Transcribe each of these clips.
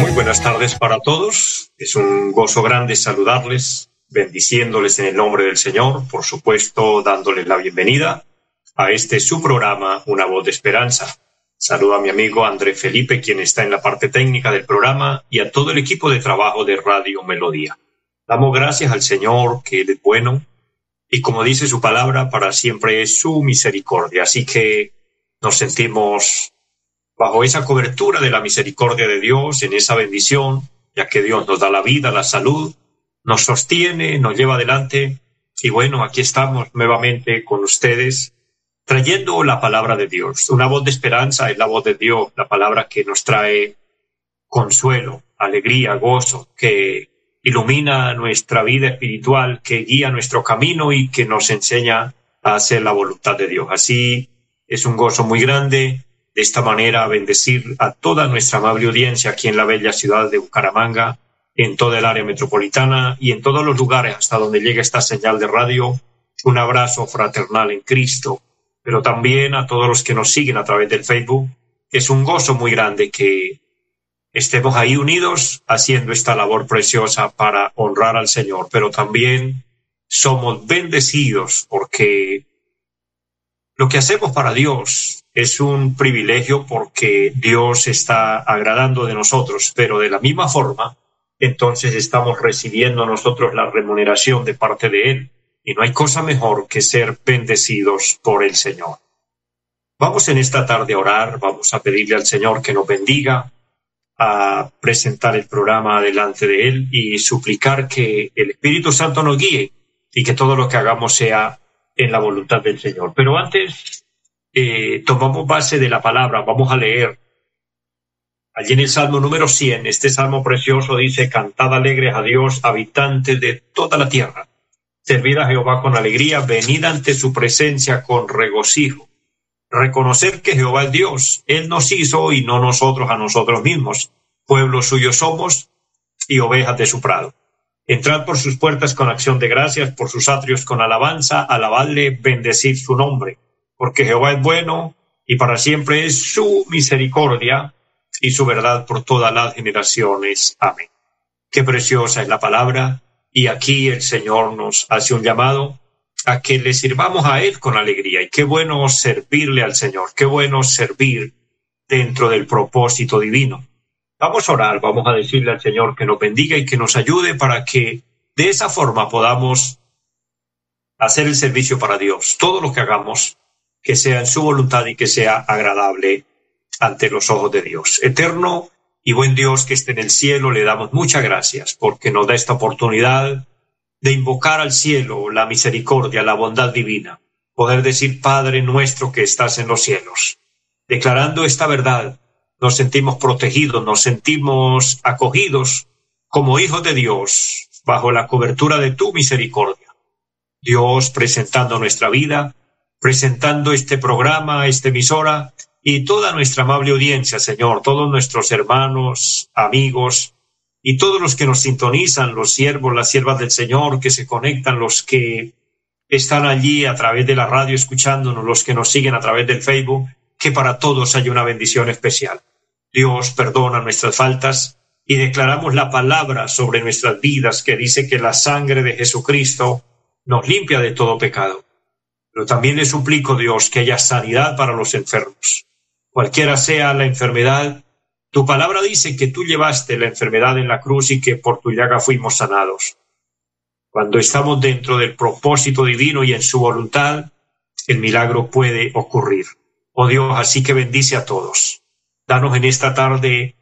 Muy buenas tardes para todos. Es un gozo grande saludarles, bendiciéndoles en el nombre del Señor, por supuesto, dándoles la bienvenida a este su programa, Una voz de esperanza. Saludo a mi amigo André Felipe, quien está en la parte técnica del programa, y a todo el equipo de trabajo de Radio Melodía. Damos gracias al Señor, que es bueno, y como dice su palabra, para siempre es su misericordia. Así que nos sentimos bajo esa cobertura de la misericordia de Dios, en esa bendición, ya que Dios nos da la vida, la salud, nos sostiene, nos lleva adelante. Y bueno, aquí estamos nuevamente con ustedes, trayendo la palabra de Dios. Una voz de esperanza es la voz de Dios, la palabra que nos trae consuelo, alegría, gozo, que ilumina nuestra vida espiritual, que guía nuestro camino y que nos enseña a hacer la voluntad de Dios. Así es un gozo muy grande de esta manera bendecir a toda nuestra amable audiencia aquí en la bella ciudad de Bucaramanga, en toda el área metropolitana y en todos los lugares hasta donde llega esta señal de radio. Un abrazo fraternal en Cristo, pero también a todos los que nos siguen a través del Facebook. Es un gozo muy grande que estemos ahí unidos haciendo esta labor preciosa para honrar al Señor, pero también somos bendecidos porque lo que hacemos para Dios es un privilegio porque Dios está agradando de nosotros, pero de la misma forma, entonces estamos recibiendo nosotros la remuneración de parte de Él. Y no hay cosa mejor que ser bendecidos por el Señor. Vamos en esta tarde a orar, vamos a pedirle al Señor que nos bendiga, a presentar el programa delante de Él y suplicar que el Espíritu Santo nos guíe y que todo lo que hagamos sea en la voluntad del Señor. Pero antes eh, tomamos base de la palabra, vamos a leer. Allí en el Salmo número 100, este Salmo precioso dice, Cantad alegres a Dios, habitantes de toda la tierra. Servid a Jehová con alegría, venid ante su presencia con regocijo. Reconocer que Jehová es Dios, Él nos hizo y no nosotros a nosotros mismos. Pueblo suyo somos y ovejas de su prado. Entrad por sus puertas con acción de gracias, por sus atrios con alabanza, alabadle, bendecid su nombre, porque Jehová es bueno y para siempre es su misericordia y su verdad por todas las generaciones. Amén. Qué preciosa es la palabra y aquí el Señor nos hace un llamado a que le sirvamos a Él con alegría y qué bueno servirle al Señor, qué bueno servir dentro del propósito divino. Vamos a orar, vamos a decirle al Señor que nos bendiga y que nos ayude para que de esa forma podamos hacer el servicio para Dios. Todo lo que hagamos, que sea en su voluntad y que sea agradable ante los ojos de Dios. Eterno y buen Dios que esté en el cielo, le damos muchas gracias porque nos da esta oportunidad de invocar al cielo la misericordia, la bondad divina, poder decir Padre nuestro que estás en los cielos, declarando esta verdad nos sentimos protegidos, nos sentimos acogidos como hijos de Dios bajo la cobertura de tu misericordia. Dios presentando nuestra vida, presentando este programa, esta emisora y toda nuestra amable audiencia, Señor, todos nuestros hermanos, amigos y todos los que nos sintonizan, los siervos, las siervas del Señor, que se conectan, los que están allí a través de la radio escuchándonos, los que nos siguen a través del Facebook, que para todos haya una bendición especial. Dios perdona nuestras faltas y declaramos la palabra sobre nuestras vidas que dice que la sangre de Jesucristo nos limpia de todo pecado. Pero también le suplico, Dios, que haya sanidad para los enfermos. Cualquiera sea la enfermedad, tu palabra dice que tú llevaste la enfermedad en la cruz y que por tu llaga fuimos sanados. Cuando estamos dentro del propósito divino y en su voluntad, el milagro puede ocurrir. Oh Dios, así que bendice a todos Danos en esta tarde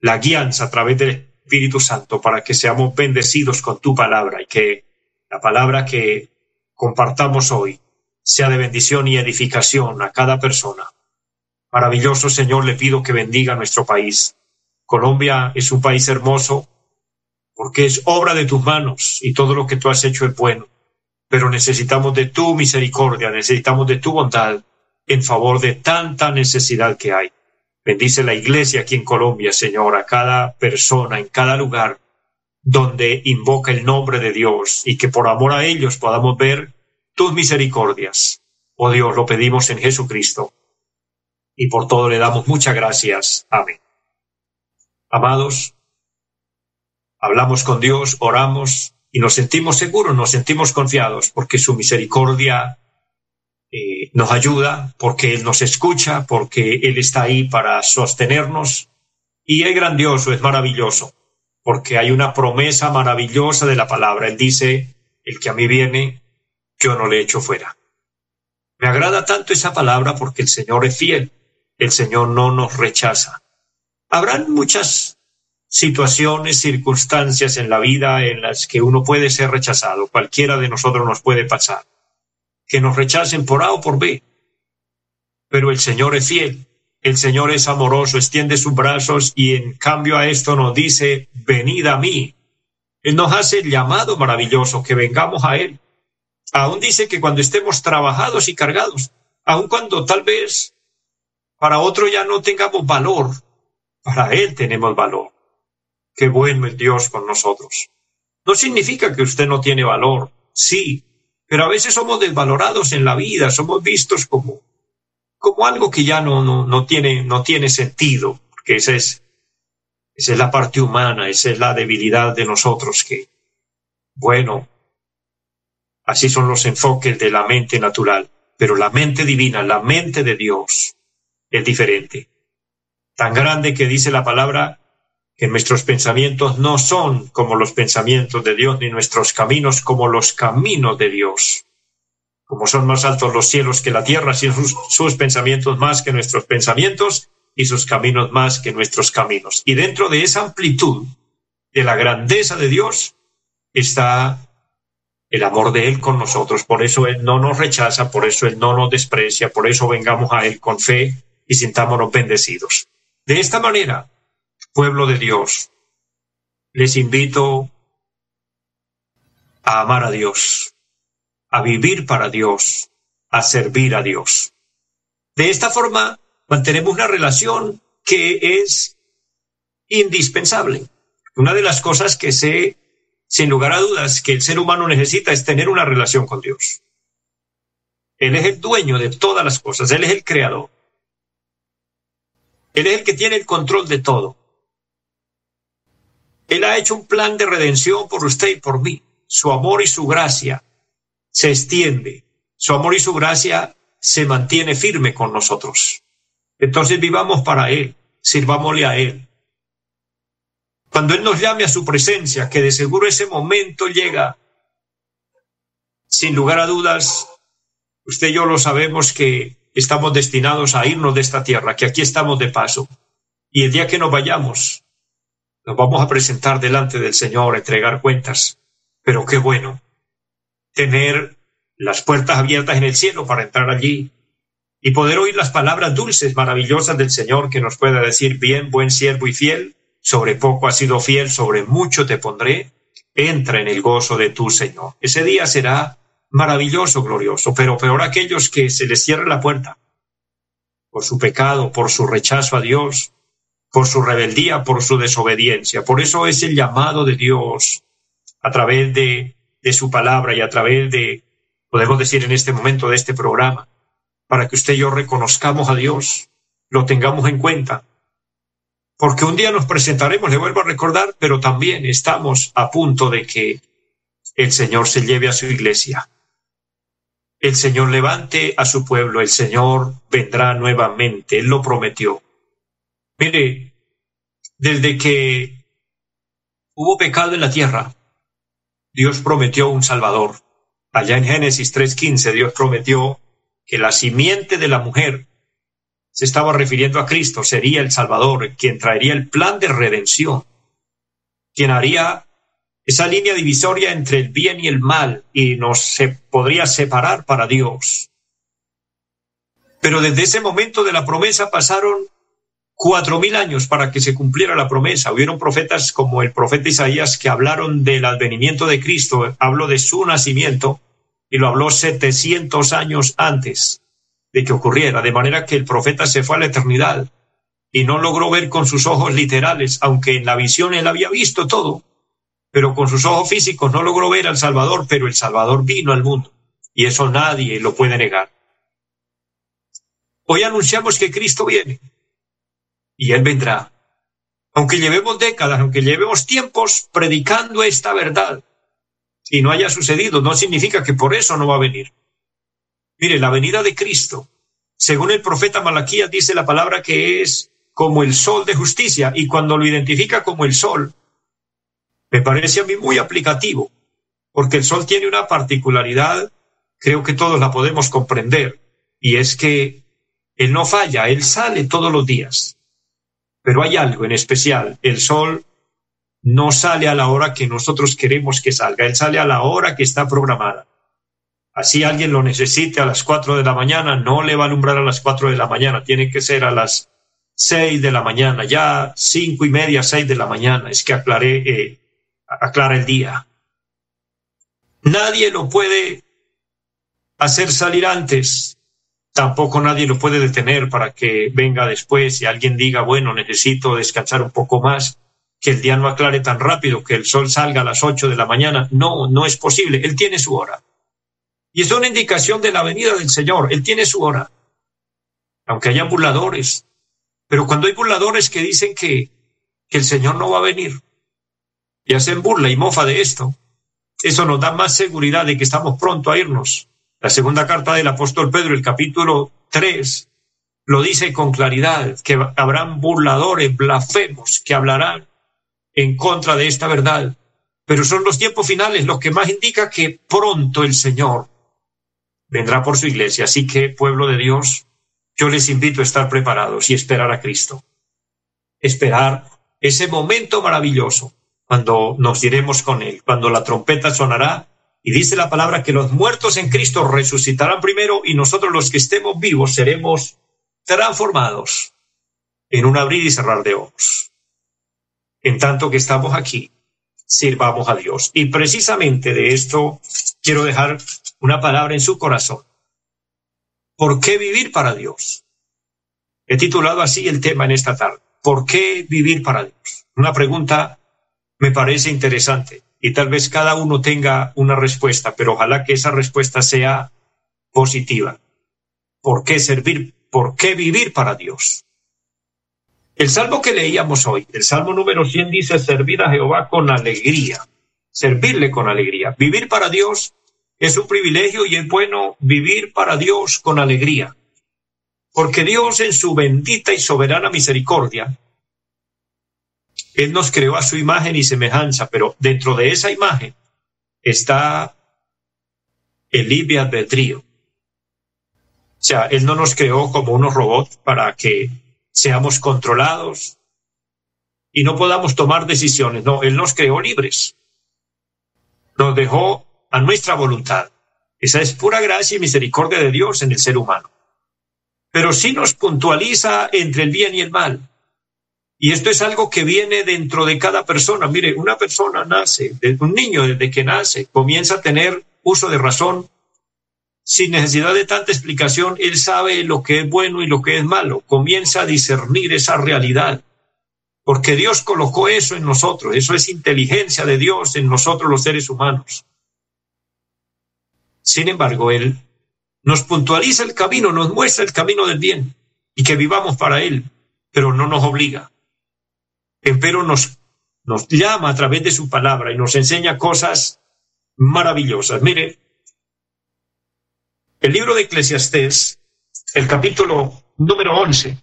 la guianza a través del Espíritu Santo para que seamos bendecidos con tu palabra y que la palabra que compartamos hoy sea de bendición y edificación a cada persona. Maravilloso Señor, le pido que bendiga nuestro país. Colombia es un país hermoso porque es obra de tus manos y todo lo que tú has hecho es bueno. Pero necesitamos de tu misericordia, necesitamos de tu bondad en favor de tanta necesidad que hay. Bendice la iglesia aquí en Colombia, Señor, a cada persona, en cada lugar donde invoca el nombre de Dios y que por amor a ellos podamos ver tus misericordias. Oh Dios, lo pedimos en Jesucristo y por todo le damos muchas gracias. Amén. Amados, hablamos con Dios, oramos y nos sentimos seguros, nos sentimos confiados porque su misericordia eh, nos ayuda, porque Él nos escucha, porque Él está ahí para sostenernos y es grandioso, es maravilloso, porque hay una promesa maravillosa de la palabra. Él dice, el que a mí viene, yo no le echo fuera. Me agrada tanto esa palabra porque el Señor es fiel el Señor no nos rechaza. Habrán muchas situaciones, circunstancias en la vida en las que uno puede ser rechazado. Cualquiera de nosotros nos puede pasar. Que nos rechacen por A o por B. Pero el Señor es fiel. El Señor es amoroso, extiende sus brazos y en cambio a esto nos dice, venid a mí. Él nos hace el llamado maravilloso, que vengamos a Él. Aún dice que cuando estemos trabajados y cargados, aun cuando tal vez para otro ya no tengamos valor, para Él tenemos valor. Qué bueno es Dios con nosotros. No significa que usted no tiene valor, sí, pero a veces somos desvalorados en la vida, somos vistos como, como algo que ya no, no, no, tiene, no tiene sentido, porque esa es, esa es la parte humana, esa es la debilidad de nosotros que, bueno, así son los enfoques de la mente natural, pero la mente divina, la mente de Dios, es diferente. Tan grande que dice la palabra que nuestros pensamientos no son como los pensamientos de Dios, ni nuestros caminos como los caminos de Dios. Como son más altos los cielos que la tierra, sin sus, sus pensamientos más que nuestros pensamientos y sus caminos más que nuestros caminos. Y dentro de esa amplitud de la grandeza de Dios está el amor de Él con nosotros. Por eso Él no nos rechaza, por eso Él no nos desprecia, por eso vengamos a Él con fe, y sintámonos bendecidos. De esta manera, pueblo de Dios, les invito a amar a Dios, a vivir para Dios, a servir a Dios. De esta forma, mantenemos una relación que es indispensable. Una de las cosas que sé, sin lugar a dudas, que el ser humano necesita es tener una relación con Dios. Él es el dueño de todas las cosas, Él es el creador. Él es el que tiene el control de todo. Él ha hecho un plan de redención por usted y por mí. Su amor y su gracia se extiende. Su amor y su gracia se mantiene firme con nosotros. Entonces vivamos para Él, sirvámosle a Él. Cuando Él nos llame a su presencia, que de seguro ese momento llega, sin lugar a dudas, usted y yo lo sabemos que estamos destinados a irnos de esta tierra, que aquí estamos de paso. Y el día que nos vayamos, nos vamos a presentar delante del Señor, a entregar cuentas. Pero qué bueno tener las puertas abiertas en el cielo para entrar allí y poder oír las palabras dulces, maravillosas del Señor que nos pueda decir, bien, buen siervo y fiel, sobre poco has sido fiel, sobre mucho te pondré, entra en el gozo de tu Señor. Ese día será maravilloso, glorioso, pero peor aquellos que se les cierre la puerta por su pecado, por su rechazo a Dios, por su rebeldía, por su desobediencia. Por eso es el llamado de Dios a través de, de su palabra y a través de, podemos decir en este momento de este programa, para que usted y yo reconozcamos a Dios, lo tengamos en cuenta. Porque un día nos presentaremos, le vuelvo a recordar, pero también estamos a punto de que el Señor se lleve a su iglesia el Señor levante a su pueblo, el Señor vendrá nuevamente, Él lo prometió. Mire, desde que hubo pecado en la tierra, Dios prometió un Salvador. Allá en Génesis 3.15 Dios prometió que la simiente de la mujer se estaba refiriendo a Cristo, sería el Salvador, quien traería el plan de redención, quien haría esa línea divisoria entre el bien y el mal y nos se podría separar para Dios. Pero desde ese momento de la promesa pasaron cuatro mil años para que se cumpliera la promesa. Hubieron profetas como el profeta Isaías que hablaron del advenimiento de Cristo, habló de su nacimiento y lo habló 700 años antes de que ocurriera, de manera que el profeta se fue a la eternidad y no logró ver con sus ojos literales, aunque en la visión él había visto todo, pero con sus ojos físicos no logró ver al Salvador, pero el Salvador vino al mundo y eso nadie lo puede negar. Hoy anunciamos que Cristo viene y Él vendrá. Aunque llevemos décadas, aunque llevemos tiempos predicando esta verdad y no haya sucedido, no significa que por eso no va a venir. Mire, la venida de Cristo, según el profeta Malaquías dice la palabra que es como el sol de justicia y cuando lo identifica como el sol, me parece a mí muy aplicativo, porque el sol tiene una particularidad, creo que todos la podemos comprender, y es que él no falla, él sale todos los días. Pero hay algo en especial, el sol no sale a la hora que nosotros queremos que salga, él sale a la hora que está programada. Así alguien lo necesite a las cuatro de la mañana, no le va a alumbrar a las cuatro de la mañana, tiene que ser a las seis de la mañana, ya cinco y media, seis de la mañana, es que aclaré, eh, aclara el día. Nadie lo puede hacer salir antes, tampoco nadie lo puede detener para que venga después y alguien diga, bueno, necesito descansar un poco más, que el día no aclare tan rápido, que el sol salga a las ocho de la mañana. No, no es posible. Él tiene su hora. Y es una indicación de la venida del Señor. Él tiene su hora. Aunque haya burladores. Pero cuando hay burladores que dicen que, que el Señor no va a venir y hacen burla y mofa de esto, eso nos da más seguridad de que estamos pronto a irnos la segunda carta del apóstol Pedro, el capítulo 3, lo dice con claridad, que habrán burladores, blasfemos, que hablarán en contra de esta verdad. Pero son los tiempos finales los que más indica que pronto el Señor vendrá por su iglesia. Así que, pueblo de Dios, yo les invito a estar preparados y esperar a Cristo. Esperar ese momento maravilloso cuando nos iremos con Él, cuando la trompeta sonará y dice la palabra que los muertos en Cristo resucitarán primero y nosotros los que estemos vivos seremos transformados en un abrir y cerrar de ojos. En tanto que estamos aquí, sirvamos a Dios. Y precisamente de esto quiero dejar una palabra en su corazón. ¿Por qué vivir para Dios? He titulado así el tema en esta tarde. ¿Por qué vivir para Dios? Una pregunta me parece interesante y tal vez cada uno tenga una respuesta, pero ojalá que esa respuesta sea positiva. ¿Por qué servir? ¿Por qué vivir para Dios? El salmo que leíamos hoy, el salmo número 100 dice servir a Jehová con alegría, servirle con alegría. Vivir para Dios es un privilegio y es bueno vivir para Dios con alegría. Porque Dios en su bendita y soberana misericordia él nos creó a su imagen y semejanza, pero dentro de esa imagen está el libre albedrío. O sea, Él no nos creó como unos robots para que seamos controlados y no podamos tomar decisiones. No, Él nos creó libres. Nos dejó a nuestra voluntad. Esa es pura gracia y misericordia de Dios en el ser humano. Pero sí nos puntualiza entre el bien y el mal. Y esto es algo que viene dentro de cada persona. Mire, una persona nace, un niño desde que nace, comienza a tener uso de razón. Sin necesidad de tanta explicación, él sabe lo que es bueno y lo que es malo. Comienza a discernir esa realidad. Porque Dios colocó eso en nosotros. Eso es inteligencia de Dios en nosotros los seres humanos. Sin embargo, Él nos puntualiza el camino, nos muestra el camino del bien y que vivamos para Él, pero no nos obliga empero nos, llama a través de su palabra y nos enseña cosas maravillosas. Mire, el libro de Eclesiastés, el capítulo número 11,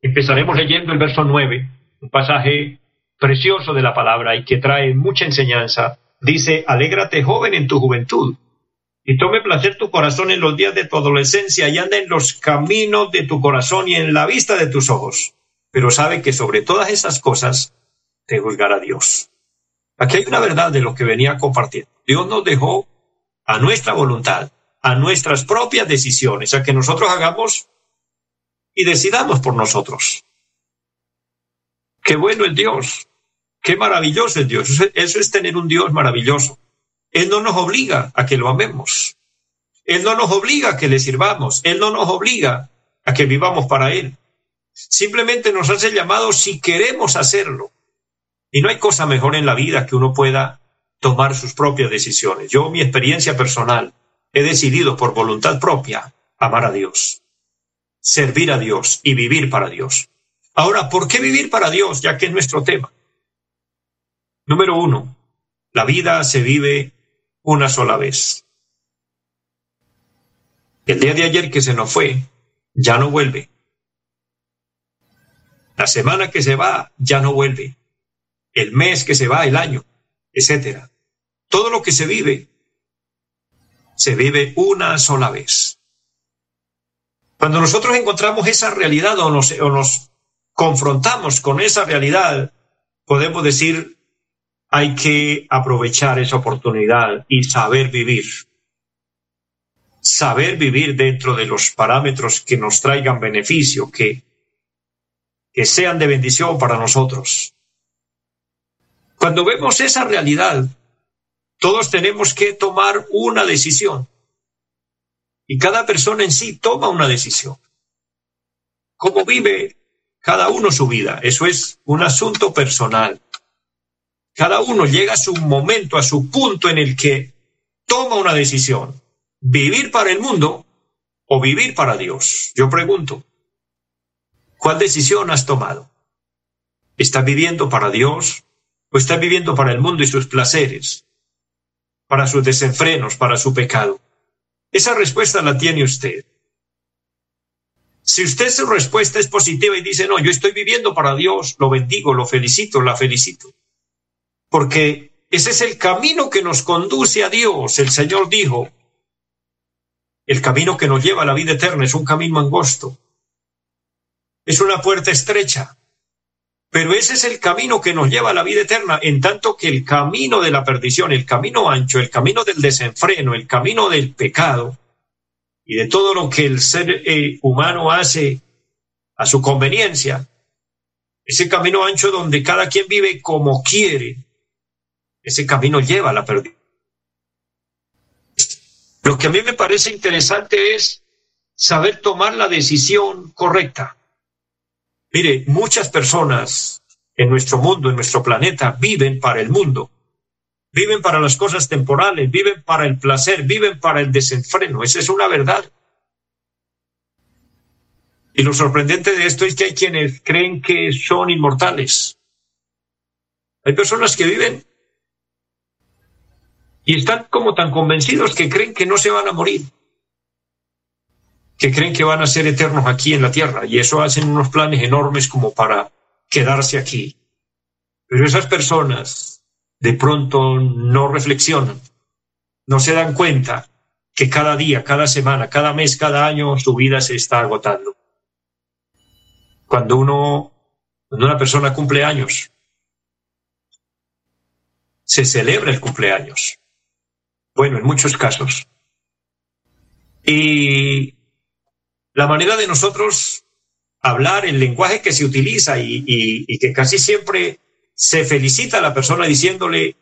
empezaremos leyendo el verso 9, un pasaje precioso de la palabra y que trae mucha enseñanza. Dice, alégrate joven en tu juventud y tome placer tu corazón en los días de tu adolescencia y anda en los caminos de tu corazón y en la vista de tus ojos pero sabe que sobre todas esas cosas te juzgará Dios. Aquí hay una verdad de lo que venía compartiendo. Dios nos dejó a nuestra voluntad, a nuestras propias decisiones, a que nosotros hagamos y decidamos por nosotros. Qué bueno es Dios, qué maravilloso es Dios. Eso es tener un Dios maravilloso. Él no nos obliga a que lo amemos. Él no nos obliga a que le sirvamos. Él no nos obliga a que vivamos para Él. Simplemente nos hace llamado si queremos hacerlo. Y no hay cosa mejor en la vida que uno pueda tomar sus propias decisiones. Yo, mi experiencia personal, he decidido por voluntad propia amar a Dios, servir a Dios y vivir para Dios. Ahora, ¿por qué vivir para Dios? Ya que es nuestro tema. Número uno, la vida se vive una sola vez. El día de ayer que se nos fue, ya no vuelve. La semana que se va, ya no vuelve. El mes que se va, el año, etcétera. Todo lo que se vive, se vive una sola vez. Cuando nosotros encontramos esa realidad o nos, o nos confrontamos con esa realidad, podemos decir, hay que aprovechar esa oportunidad y saber vivir. Saber vivir dentro de los parámetros que nos traigan beneficio, que, que sean de bendición para nosotros. Cuando vemos esa realidad, todos tenemos que tomar una decisión. Y cada persona en sí toma una decisión. ¿Cómo vive cada uno su vida? Eso es un asunto personal. Cada uno llega a su momento, a su punto en el que toma una decisión. Vivir para el mundo o vivir para Dios. Yo pregunto, ¿cuál decisión has tomado? ¿Estás viviendo para Dios o estás viviendo para el mundo y sus placeres? Para sus desenfrenos, para su pecado. Esa respuesta la tiene usted. Si usted su respuesta es positiva y dice, no, yo estoy viviendo para Dios, lo bendigo, lo felicito, la felicito porque ese es el camino que nos conduce a Dios. El Señor dijo, el camino que nos lleva a la vida eterna es un camino angosto, es una puerta estrecha, pero ese es el camino que nos lleva a la vida eterna, en tanto que el camino de la perdición, el camino ancho, el camino del desenfreno, el camino del pecado y de todo lo que el ser eh, humano hace a su conveniencia, ese camino ancho donde cada quien vive como quiere, ese camino lleva a la pérdida. Lo que a mí me parece interesante es saber tomar la decisión correcta. Mire, muchas personas en nuestro mundo, en nuestro planeta, viven para el mundo, viven para las cosas temporales, viven para el placer, viven para el desenfreno. Esa es una verdad. Y lo sorprendente de esto es que hay quienes creen que son inmortales. Hay personas que viven y están como tan convencidos que creen que no se van a morir, que creen que van a ser eternos aquí en la tierra y eso hacen unos planes enormes como para quedarse aquí. Pero esas personas de pronto no reflexionan, no se dan cuenta que cada día, cada semana, cada mes, cada año su vida se está agotando. Cuando uno, cuando una persona cumple años, se celebra el cumpleaños. Bueno, en muchos casos. Y la manera de nosotros hablar, el lenguaje que se utiliza y, que casi siempre se felicita a la persona diciéndole,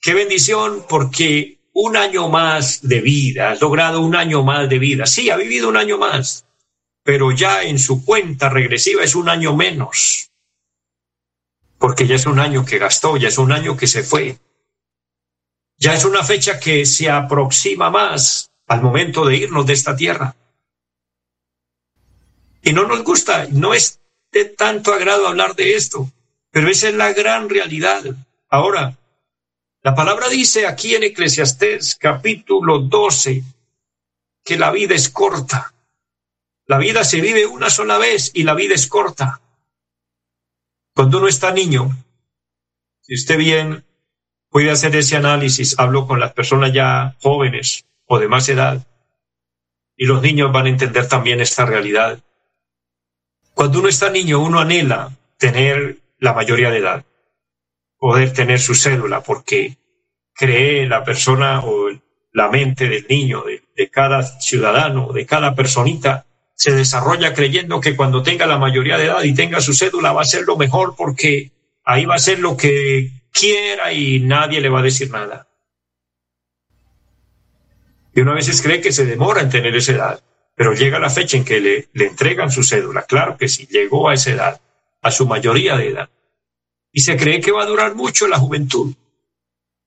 qué bendición porque un año más de vida, has logrado un año más de vida. Sí, ha vivido un año más, pero ya en su cuenta regresiva es un año menos, porque ya es un año que gastó, ya es un año que se fue. Ya es una fecha que se aproxima más al momento de irnos de esta tierra. Y no nos gusta, no es de tanto agrado hablar de esto, pero esa es la gran realidad. Ahora, la palabra dice aquí en Eclesiastés capítulo 12 que la vida es corta. La vida se vive una sola vez y la vida es corta. Cuando uno está niño, si usted bien puede hacer ese análisis, hablo con las personas ya jóvenes o de más edad, y los niños van a entender también esta realidad. Cuando uno está niño, uno anhela tener la mayoría de edad, poder tener su cédula, porque cree la persona o la mente del niño, de, de cada ciudadano, de cada personita, se desarrolla creyendo que cuando tenga la mayoría de edad y tenga su cédula va a ser lo mejor porque ahí va a ser lo que quiera y nadie le va a decir nada. Y uno a veces cree que se demora en tener esa edad, pero llega la fecha en que le, le entregan su cédula. Claro que sí, llegó a esa edad, a su mayoría de edad. Y se cree que va a durar mucho la juventud.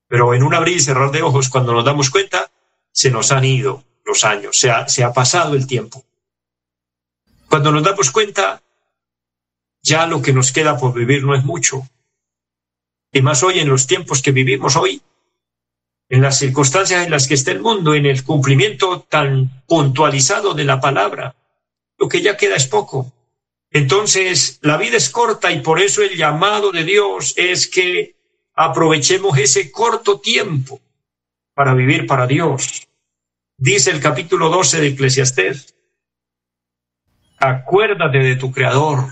Pero en un abrir y cerrar de ojos, cuando nos damos cuenta, se nos han ido los años, se ha, se ha pasado el tiempo. Cuando nos damos cuenta, ya lo que nos queda por vivir no es mucho. Y más hoy en los tiempos que vivimos hoy, en las circunstancias en las que está el mundo, en el cumplimiento tan puntualizado de la palabra, lo que ya queda es poco. Entonces, la vida es corta y por eso el llamado de Dios es que aprovechemos ese corto tiempo para vivir para Dios. Dice el capítulo 12 de Eclesiastés, Acuérdate de tu Creador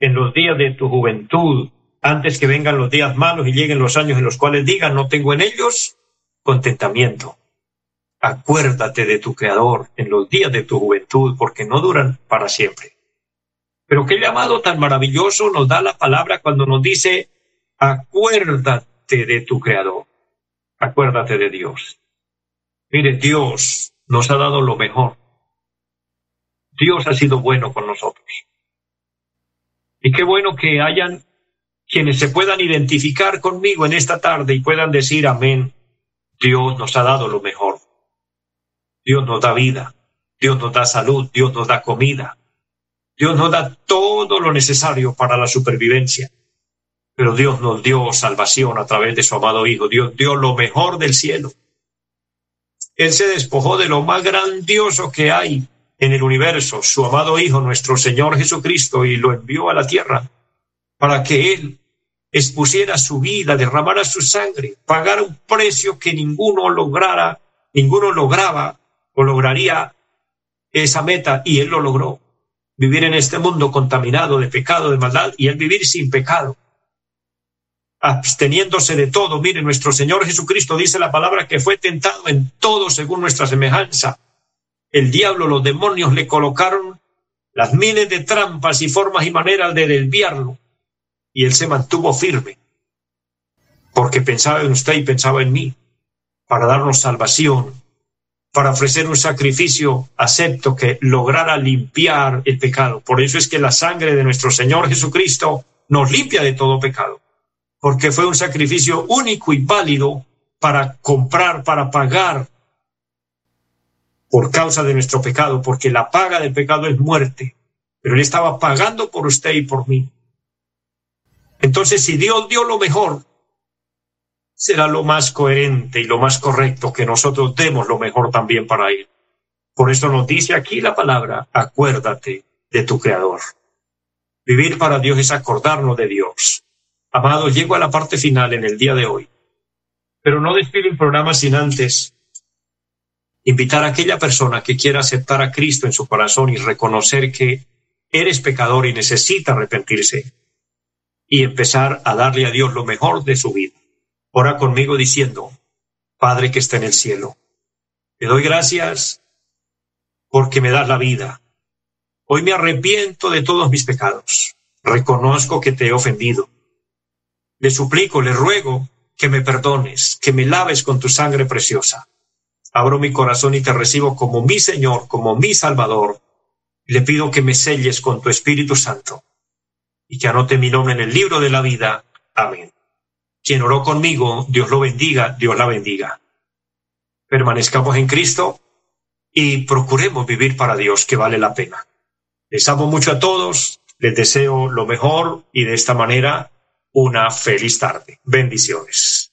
en los días de tu juventud, antes que vengan los días malos y lleguen los años en los cuales digan, no tengo en ellos contentamiento. Acuérdate de tu Creador en los días de tu juventud, porque no duran para siempre. Pero qué llamado tan maravilloso nos da la palabra cuando nos dice, acuérdate de tu Creador, acuérdate de Dios. Mire, Dios nos ha dado lo mejor. Dios ha sido bueno con nosotros. Y qué bueno que hayan quienes se puedan identificar conmigo en esta tarde y puedan decir amén. Dios nos ha dado lo mejor. Dios nos da vida, Dios nos da salud, Dios nos da comida, Dios nos da todo lo necesario para la supervivencia. Pero Dios nos dio salvación a través de su amado Hijo, Dios dio lo mejor del cielo. Él se despojó de lo más grandioso que hay en el universo, su amado Hijo, nuestro Señor Jesucristo, y lo envió a la tierra para que Él expusiera su vida, derramara su sangre, pagara un precio que ninguno lograra, ninguno lograba o lograría esa meta, y Él lo logró. Vivir en este mundo contaminado de pecado, de maldad, y Él vivir sin pecado absteniéndose de todo. Mire, nuestro Señor Jesucristo dice la palabra que fue tentado en todo según nuestra semejanza, el diablo, los demonios le colocaron las miles de trampas y formas y maneras de desviarlo. Y él se mantuvo firme, porque pensaba en usted y pensaba en mí, para darnos salvación, para ofrecer un sacrificio acepto que lograra limpiar el pecado. Por eso es que la sangre de nuestro Señor Jesucristo nos limpia de todo pecado, porque fue un sacrificio único y válido para comprar, para pagar por causa de nuestro pecado, porque la paga del pecado es muerte, pero Él estaba pagando por usted y por mí. Entonces, si Dios dio lo mejor, será lo más coherente y lo más correcto que nosotros demos lo mejor también para Él. Por eso nos dice aquí la palabra, acuérdate de tu Creador. Vivir para Dios es acordarnos de Dios. Amado, llego a la parte final en el día de hoy, pero no despido el programa sin antes invitar a aquella persona que quiera aceptar a Cristo en su corazón y reconocer que eres pecador y necesita arrepentirse y empezar a darle a Dios lo mejor de su vida. Ora conmigo diciendo, Padre que está en el cielo, te doy gracias porque me das la vida. Hoy me arrepiento de todos mis pecados. Reconozco que te he ofendido. Le suplico, le ruego que me perdones, que me laves con tu sangre preciosa abro mi corazón y te recibo como mi Señor, como mi Salvador. Le pido que me selles con tu Espíritu Santo y que anote mi nombre en el libro de la vida. Amén. Quien oró conmigo, Dios lo bendiga, Dios la bendiga. Permanezcamos en Cristo y procuremos vivir para Dios, que vale la pena. Les amo mucho a todos, les deseo lo mejor y de esta manera una feliz tarde. Bendiciones.